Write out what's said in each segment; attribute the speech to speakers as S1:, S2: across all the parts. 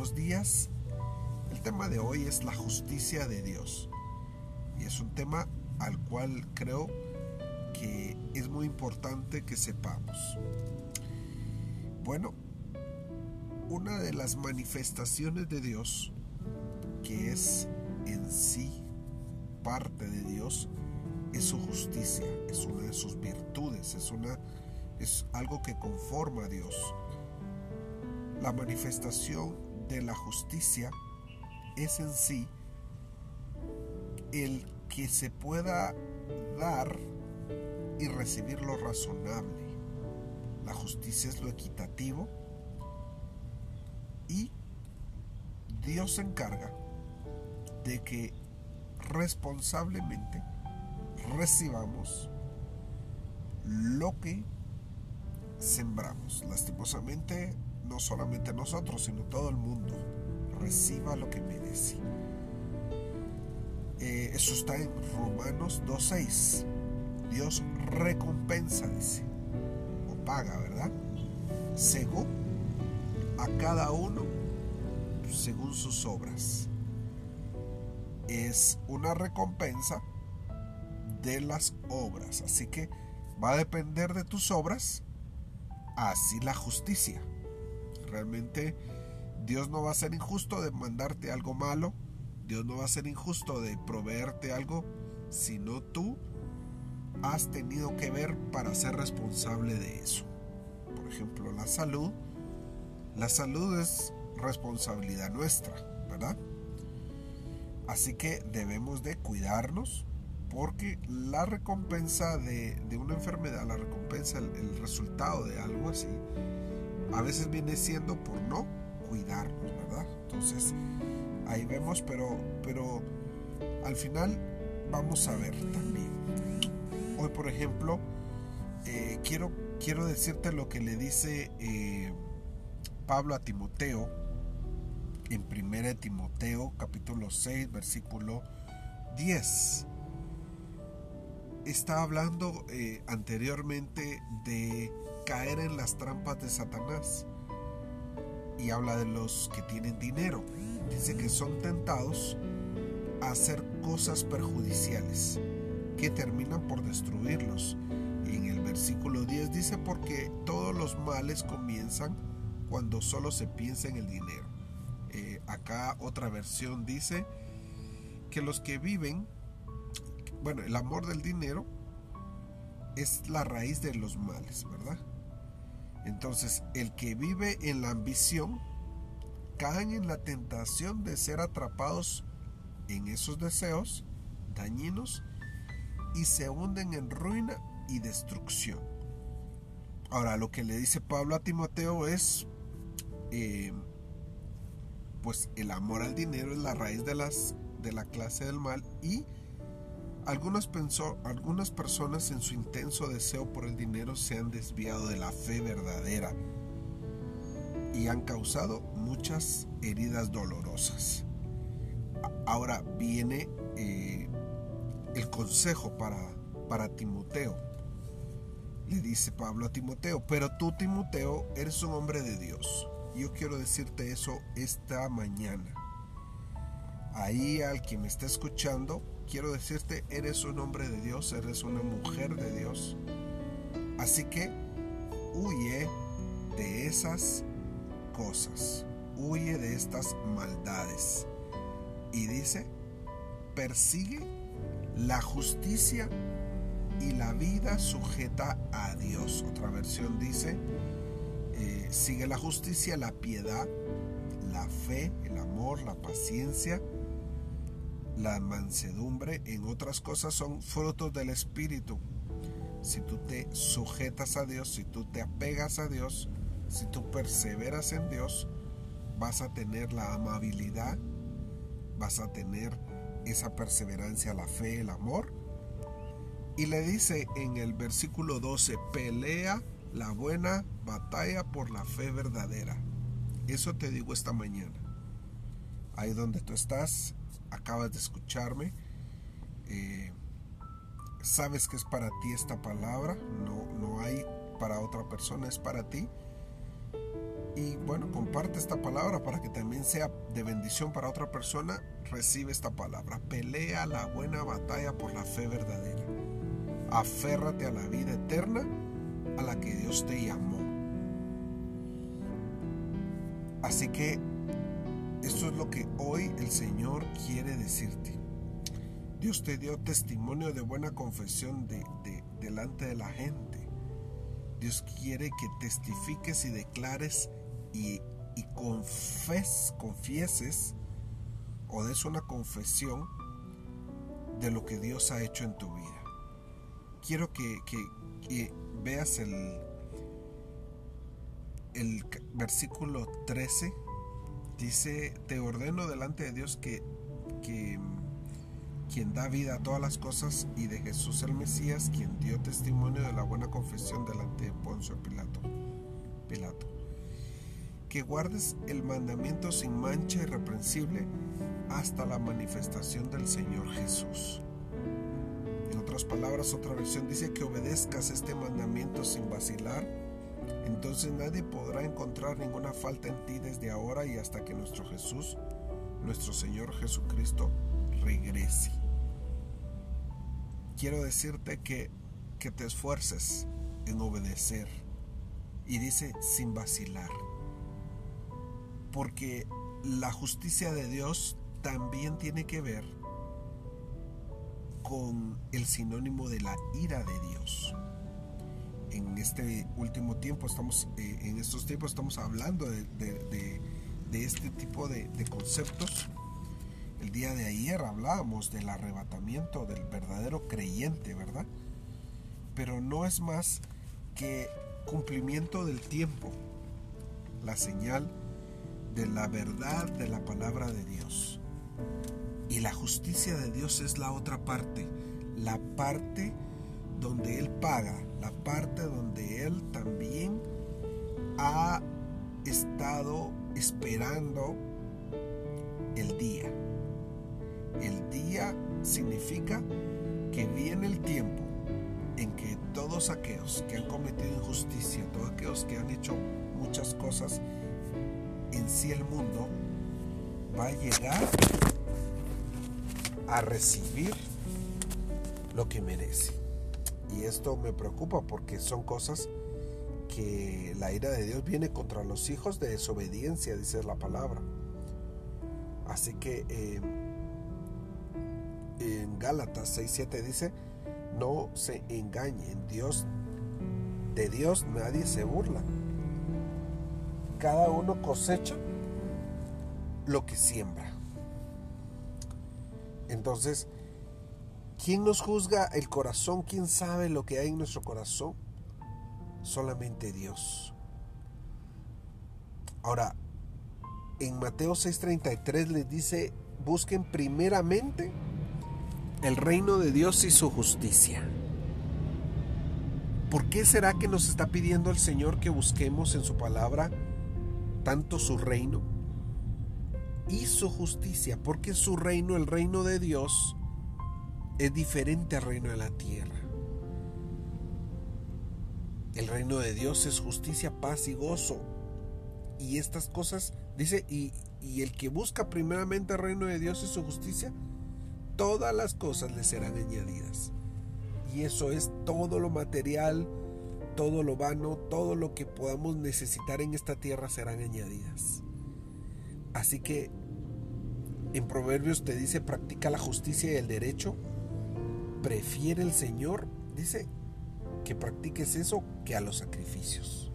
S1: buenos días. El tema de hoy es la justicia de Dios. Y es un tema al cual creo que es muy importante que sepamos. Bueno, una de las manifestaciones de Dios, que es en sí parte de Dios, es su justicia, es una de sus virtudes, es, una, es algo que conforma a Dios. La manifestación de la justicia es en sí el que se pueda dar y recibir lo razonable. La justicia es lo equitativo y Dios se encarga de que responsablemente recibamos lo que sembramos. Lastimosamente no solamente nosotros, sino todo el mundo reciba lo que merece. Eh, eso está en Romanos 2.6. Dios recompensa, dice, o paga, ¿verdad? Según a cada uno, según sus obras. Es una recompensa de las obras. Así que va a depender de tus obras, así la justicia. Realmente Dios no va a ser injusto de mandarte algo malo, Dios no va a ser injusto de proveerte algo, sino tú has tenido que ver para ser responsable de eso. Por ejemplo, la salud. La salud es responsabilidad nuestra, ¿verdad? Así que debemos de cuidarnos porque la recompensa de, una enfermedad, la recompensa, el resultado de algo así, a veces viene siendo por no cuidarnos, ¿verdad? Entonces, ahí vemos, pero, pero al final vamos a ver también. Hoy, por ejemplo, eh, quiero, quiero decirte lo que le dice eh, Pablo a Timoteo en 1 Timoteo capítulo 6 versículo 10. Está hablando eh, anteriormente de caer en las trampas de Satanás. Y habla de los que tienen dinero. Dice que son tentados a hacer cosas perjudiciales que terminan por destruirlos. Y en el versículo 10 dice porque todos los males comienzan cuando solo se piensa en el dinero. Eh, acá otra versión dice que los que viven, bueno, el amor del dinero es la raíz de los males, ¿verdad? Entonces, el que vive en la ambición caen en la tentación de ser atrapados en esos deseos dañinos y se hunden en ruina y destrucción. Ahora, lo que le dice Pablo a Timoteo es, eh, pues el amor al dinero es la raíz de, las, de la clase del mal y algunas, personas en su intenso deseo por el dinero se han desviado de la fe verdadera y han causado muchas heridas dolorosas. Ahora viene eh, el consejo para, para Timoteo. Le dice Pablo a Timoteo, pero tú Timoteo eres un hombre de Dios. Yo quiero decirte eso esta mañana. Ahí al que me está escuchando, quiero decirte, eres un hombre de Dios, eres una mujer de Dios. Así que huye de esas cosas, huye de estas maldades. Y dice, persigue la justicia y la vida sujeta a Dios. Otra versión dice, eh, sigue la justicia, la piedad, la fe, el amor, la paciencia, la mansedumbre, en otras cosas, son frutos del Espíritu. Si tú te sujetas a Dios, si tú te apegas a Dios, si tú perseveras en Dios, vas a tener la amabilidad, vas a tener esa perseverancia, la fe, el amor. Y le dice en el versículo 12, pelea la buena batalla por la fe verdadera. Eso te digo esta mañana. Ahí donde tú estás, acabas de escucharme, eh, sabes que es para ti esta palabra, no, no hay para otra persona, es para ti. y bueno, comparte esta palabra para que también sea de bendición para otra persona. Recibe esta palabra. Pelea la buena batalla por la fe verdadera. Aférrate a la vida eterna a la que Dios te llamó. Así que esto es lo que hoy el Señor quiere decirte. Dios te dio testimonio de buena confesión de, delante de la gente. Dios quiere que testifiques y declares y, y confieses o des una confesión de lo que Dios ha hecho en tu vida. Quiero que, que, veas el, el versículo 13. Dice, te ordeno delante de Dios que, que quien da vida a todas las cosas y de Jesús el Mesías, quien dio testimonio de la buena confesión delante de Poncio Pilato. Pilato que guardes el mandamiento sin mancha irreprensible hasta la manifestación del Señor Jesús. En otras palabras, otra versión dice que obedezcas este mandamiento sin vacilar, entonces nadie podrá encontrar ninguna falta en ti desde ahora y hasta que nuestro Jesús, nuestro Señor Jesucristo, regrese. Quiero decirte que, que te esfuerces en obedecer. Y dice sin vacilar porque la justicia de Dios también tiene que ver con el sinónimo de la ira de Dios. Este último tiempo estamos, eh, en estos tiempos estamos hablando de, este tipo de, de conceptos. El día de ayer hablábamos del arrebatamiento del verdadero creyente, ¿verdad? Pero no es más que cumplimiento del tiempo, la señal de la verdad de la palabra de Dios. Y la justicia de Dios es la otra parte, la parte donde Él paga, la parte donde Él también ha estado esperando el día. El día significa que viene el tiempo en que todos aquellos que han cometido injusticia, todos aquellos que han hecho muchas cosas en sí el mundo va a llegar a recibir lo que merece. Y esto me preocupa porque son cosas que la ira de Dios viene contra los hijos de desobediencia, dice la palabra. Así que eh, en Gálatas 6.7 dice, no se engañen, Dios, de Dios nadie se burla cada uno cosecha lo que siembra. Entonces, ¿quién nos juzga el corazón? ¿Quién sabe lo que hay en nuestro corazón? Solamente Dios. Ahora, en Mateo 6:33 les dice, busquen primeramente el reino de Dios y su justicia. ¿Por qué será que nos está pidiendo el Señor que busquemos en su palabra tanto su reino y su justicia, porque su reino, el reino de Dios, es diferente al reino de la tierra. El reino de Dios es justicia, paz y gozo. Y estas cosas, dice, y, y el que busca primeramente el reino de Dios y su justicia, todas las cosas le serán añadidas. Y eso es todo lo material, todo lo vano, todo lo que podamos necesitar en esta tierra serán añadidas. Así que en Proverbios te dice, practica la justicia y el derecho. Prefiere el Señor, dice, que practiques eso que a los sacrificios.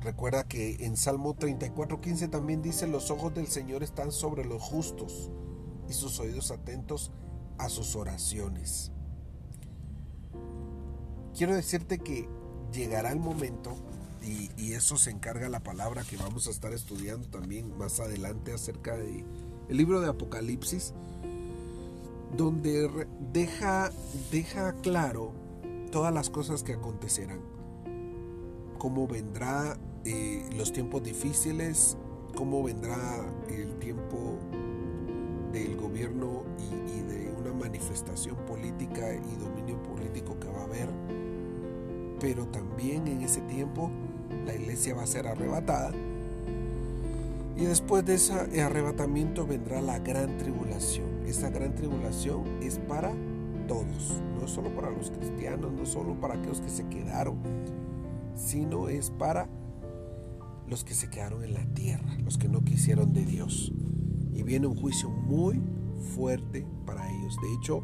S1: Recuerda que en Salmo 34:15 también dice, los ojos del Señor están sobre los justos y sus oídos atentos a sus oraciones quiero decirte que llegará el momento, y, eso se encarga la palabra que vamos a estar estudiando también más adelante acerca del el libro de Apocalipsis, donde deja, deja claro todas las cosas que acontecerán, cómo vendrá eh, los tiempos difíciles, cómo vendrá el tiempo del gobierno y, y, de una manifestación política y dominio político que va a haber pero también en ese tiempo la iglesia va a ser arrebatada. Y después de ese arrebatamiento vendrá la gran tribulación. Esa gran tribulación es para todos, no solo para los cristianos, no solo para aquellos que se quedaron, sino es para los que se quedaron en la tierra, los que no quisieron de Dios. Y viene un juicio muy fuerte para ellos. De hecho,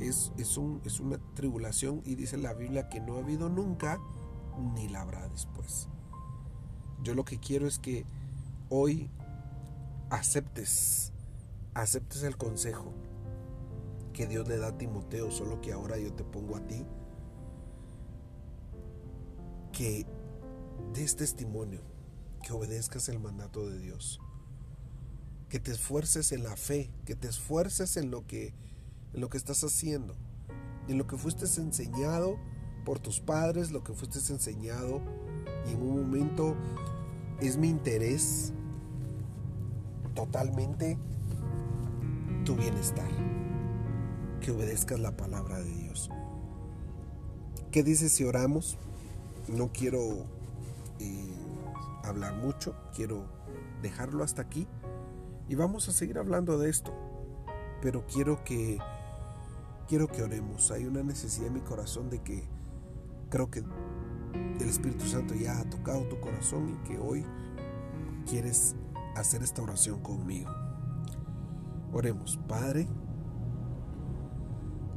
S1: es, es, un, es una tribulación y dice la Biblia que no ha habido nunca ni la habrá después. Yo lo que quiero es que hoy aceptes, aceptes el consejo que Dios le da a Timoteo, solo que ahora yo te pongo a ti, que des testimonio, que obedezcas el mandato de Dios, que te esfuerces en la fe, que te esfuerces en lo que, en lo que estás haciendo, en lo que fuiste enseñado por tus padres, lo que fuiste enseñado y en un momento es mi interés totalmente tu bienestar. Que obedezcas la palabra de Dios. ¿Qué dices si oramos? No quiero eh, hablar mucho, quiero dejarlo hasta aquí y vamos a seguir hablando de esto. Pero quiero que quiero que oremos. Hay una necesidad en mi corazón de que creo que el Espíritu Santo ya ha tocado tu corazón y que hoy quieres hacer esta oración conmigo. Oremos, Padre.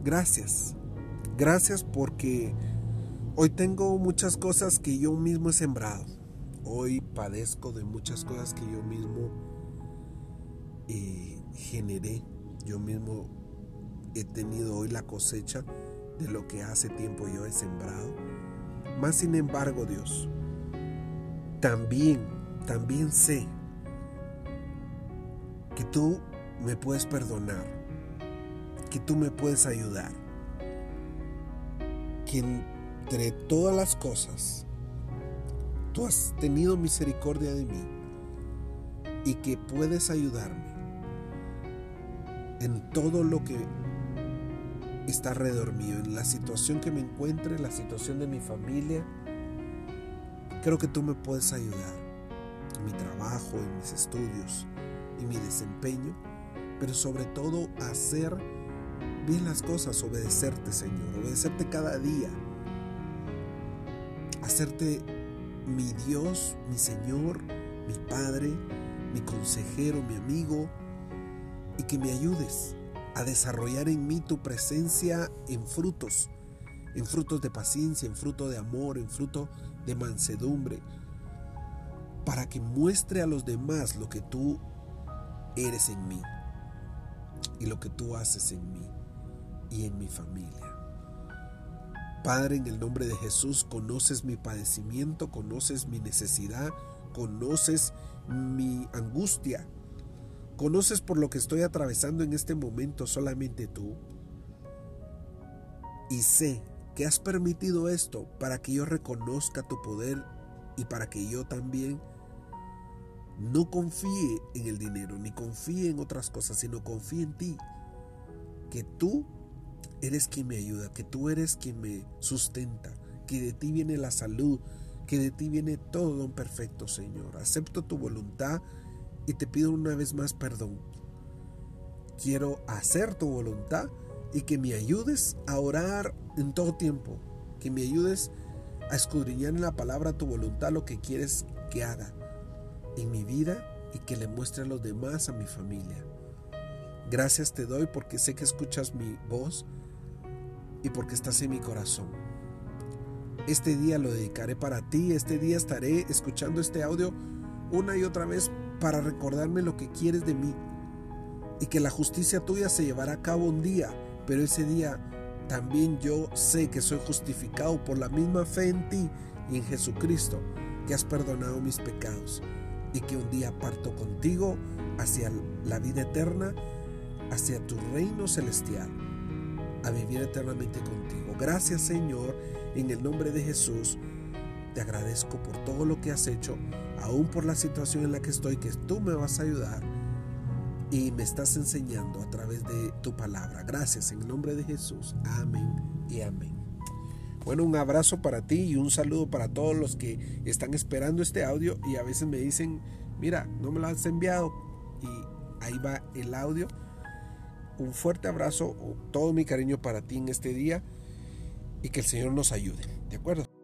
S1: Gracias. Gracias porque hoy tengo muchas cosas que yo mismo he sembrado. Hoy padezco de muchas cosas que yo mismo eh, generé. Yo mismo he tenido hoy la cosecha de lo que hace tiempo yo he sembrado. Más sin embargo, Dios, también, también sé que tú me puedes perdonar, que tú me puedes ayudar, que entre todas las cosas tú has tenido misericordia de mí y que puedes ayudarme en todo lo que está alrededor mío, en la situación que me encuentre, en la situación de mi familia. Creo que tú me puedes ayudar en mi trabajo, en mis estudios, en mi desempeño, pero sobre todo hacer bien las cosas, obedecerte Señor, obedecerte cada día, hacerte mi Dios, mi Señor, mi Padre, mi consejero, mi amigo, y que me ayudes a desarrollar en mí tu presencia en frutos, en frutos de paciencia, en fruto de amor, en fruto de mansedumbre, para que muestre a los demás lo que tú eres en mí y lo que tú haces en mí y en mi familia. Padre, en el nombre de Jesús, conoces mi padecimiento, conoces mi necesidad, conoces mi angustia, ¿Conoces por lo que estoy atravesando en este momento solamente tú? Y sé que has permitido esto para que yo reconozca tu poder y para que yo también no confíe en el dinero, ni confíe en otras cosas, sino confíe en ti. Que tú eres quien me ayuda, que tú eres quien me sustenta, que de ti viene la salud, que de ti viene todo don perfecto, Señor. Acepto tu voluntad y te pido una vez más perdón. Quiero hacer tu voluntad y que me ayudes a orar en todo tiempo, que me ayudes a escudriñar en la palabra tu voluntad lo que quieres que haga en mi vida y que le muestre a los demás, a mi familia. Gracias te doy porque sé que escuchas mi voz y porque estás en mi corazón. Este día lo dedicaré para ti, este día estaré escuchando este audio una y otra vez para recordarme lo que quieres de mí y que la justicia tuya se llevará a cabo un día, pero ese día también yo sé que soy justificado por la misma fe en ti y en Jesucristo, que has perdonado mis pecados y que un día parto contigo hacia la vida eterna, hacia tu reino celestial, a vivir eternamente contigo. Gracias Señor, en el nombre de Jesús, te agradezco por todo lo que has hecho aún por la situación en la que estoy, que tú me vas a ayudar y me estás enseñando a través de tu palabra. Gracias en el nombre de Jesús. Amén y amén. Bueno, un abrazo para ti y un saludo para todos los que están esperando este audio y a veces me dicen, mira, no me lo has enviado y ahí va el audio. Un fuerte abrazo, todo mi cariño para ti en este día y que el Señor nos ayude. ¿De acuerdo?